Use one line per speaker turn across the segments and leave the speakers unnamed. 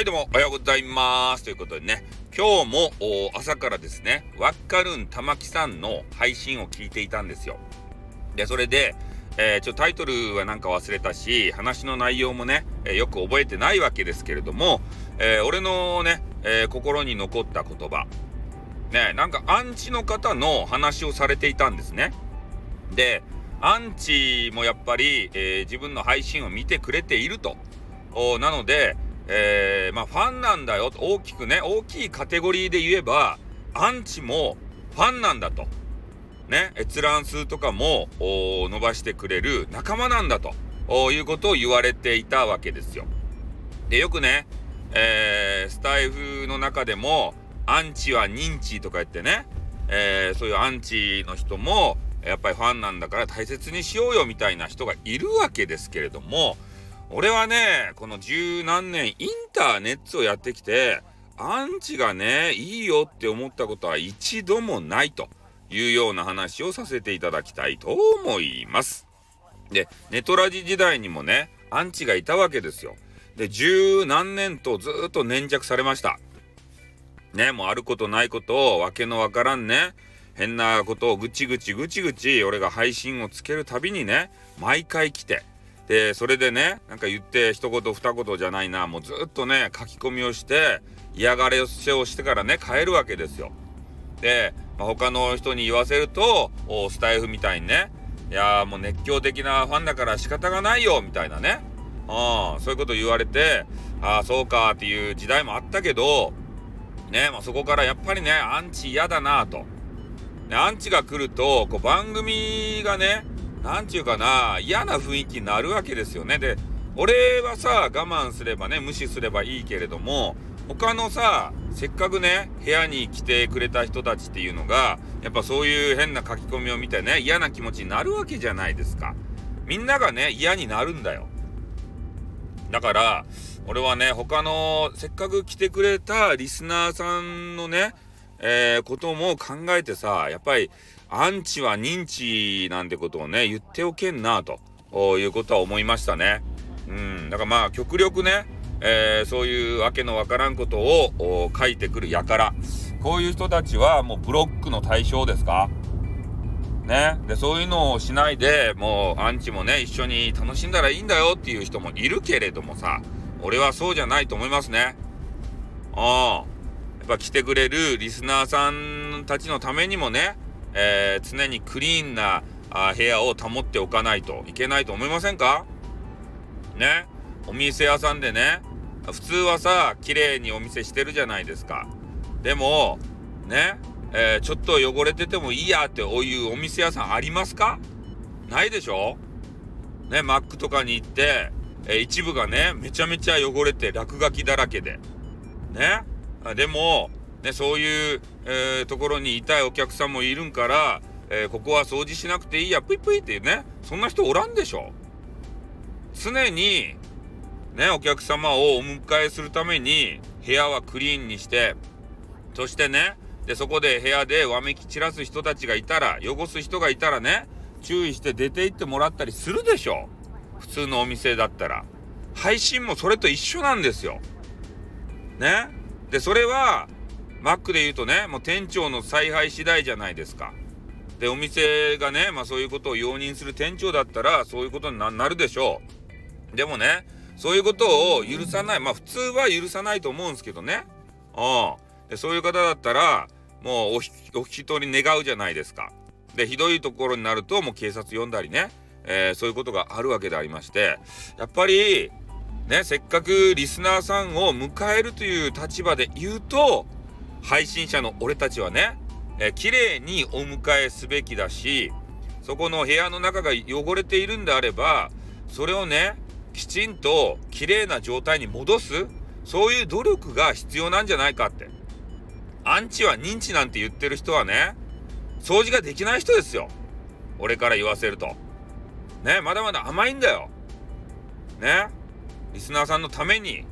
はいどうもおはようございます。ということでね今日も朝からですねワッカルン玉木さんの配信を聞いていたんですよ。でそれで、えー、ちょタイトルはなんか忘れたし話の内容もね、えー、よく覚えてないわけですけれども、えー、俺のね、え心に残った言葉ねなんかアンチの方の話をされていたんですね。でアンチもやっぱり、え自分の配信を見てくれていると。なのでえー、まあ、ファンなんだよ。大きくね大きいカテゴリーで言えばアンチもファンなんだと。ね閲覧数とかも伸ばしてくれる仲間なんだと。いうことを言われていたわけですよ。でよくね、えー、スタイフの中でもアンチは認知とか言ってね、えー、そういうアンチの人もやっぱりファンなんだから大切にしようよみたいな人がいるわけですけれども俺はね、この十何年インターネットをやってきて、アンチがね、いいよって思ったことは一度もないというような話をさせていただきたいと思います。で、ネトラジ時代にもね、アンチがいたわけですよ。で、十何年とずっと粘着されました。ね、もうあることないことをわけのわからんね、変なことをぐちぐちぐちぐち俺が配信をつけるたびにね、毎回来て、でそれでねなんか言って一言二言じゃないなもうずっとね書き込みをして嫌がらせをしてからね帰るわけですよ。で、まあ、他の人に言わせるとスタイフみたいにねいやもう熱狂的なファンだから仕方がないよみたいなね、うん、そういうこと言われてああそうかっていう時代もあったけどね、まあ、そこからやっぱりねアンチ嫌だなと。アンチが来るとこう番組がね何て言うかな嫌な雰囲気になるわけですよね。で俺はさ我慢すればね無視すればいいけれども他のさせっかくね部屋に来てくれた人たちっていうのがやっぱそういう変な書き込みを見てね嫌な気持ちになるわけじゃないですか。みんながね嫌になるんだよ。だから俺はね他のせっかく来てくれたリスナーさんのねえー、ことも考えてさやっぱりアンチは認知なんてことをね言っておけんなということは思いましたね。うん、だからまあ極力ね、えー、そういうわけのわからんことを書いてくる輩。こういう人たちはもうブロックの対象ですか？ね、でそういうのをしないでもうアンチもね一緒に楽しんだらいいんだよっていう人もいるけれどもさ俺はそうじゃないと思いますね。ああやっぱ来てくれるリスナーさんたちのためにもねえー、常にクリーンなあ部屋を保っておかないといけないと思いませんか？ね？お店屋さんでね普通はさ綺麗にお店してるじゃないですか。でもね、えー、ちょっと汚れててもいいやってこういうお店屋さんありますか？ないでしょ？ね？マックとかに行って、えー、一部がねめちゃめちゃ汚れて落書きだらけで。ね？でもね、そういう、えー、ところにいたいお客さんもいるんから、えー、ここは掃除しなくていいや、ぷいぷいってね、そんな人おらんでしょ。常に、ね、お客様をお迎えするために、部屋はクリーンにして、そしてね、で、そこで部屋でわめき散らす人たちがいたら、汚す人がいたらね、注意して出て行ってもらったりするでしょ。普通のお店だったら。配信もそれと一緒なんですよ。ね。で、それは、マックで言うとね、もう店長の采配次第じゃないですか。で、お店がね、まあそういうことを容認する店長だったら、そういうことになるでしょう。でもね、そういうことを許さない。まあ普通は許さないと思うんですけどね。うん。そういう方だったら、もうお引き取り願うじゃないですか。で、ひどいところになると、もう警察呼んだりね、えー、そういうことがあるわけでありまして、やっぱり、ね、せっかくリスナーさんを迎えるという立場で言うと、配信者の俺たちはね、えー、綺麗にお迎えすべきだし、そこの部屋の中が汚れているんであれば、それをね、きちんと綺麗な状態に戻す、そういう努力が必要なんじゃないかって。アンチは認知なんて言ってる人はね、掃除ができない人ですよ。俺から言わせると。ね、まだまだ甘いんだよ。ね。リスナーさんのために、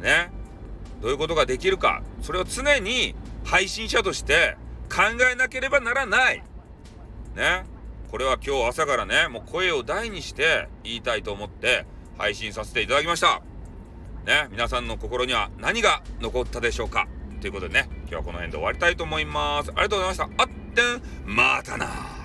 ね、どういうことができるか。それを常に配信者として考えなければならない。ね。これは今日朝からねもう声を大にして言いたいと思って配信させていただきました。ね、皆さんの心には何が残ったでしょうか。ということでね、今日はこの辺で終わりたいと思います。ありがとうございました。あってん、またな。